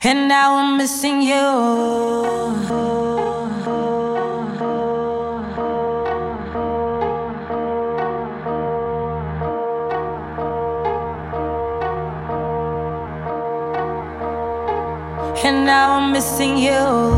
And now I'm missing you. And now I'm missing you.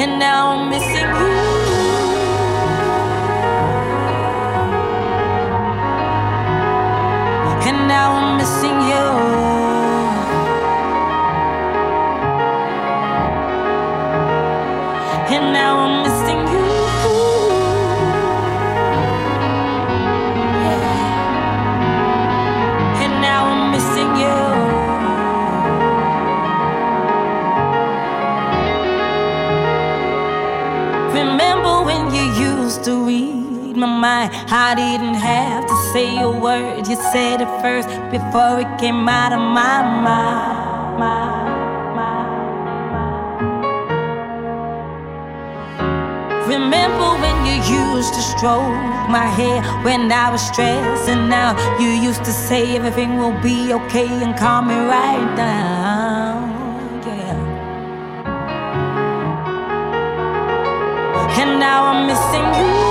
And now I'm missing you. And now I'm missing you. Said it first before it came out of my mouth. Remember when you used to stroke my hair when I was stressed, and now you used to say everything will be okay and calm me right down. Yeah. And now I'm missing you.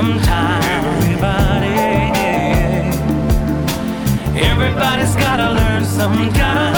Everybody. Everybody's gotta learn some sometime.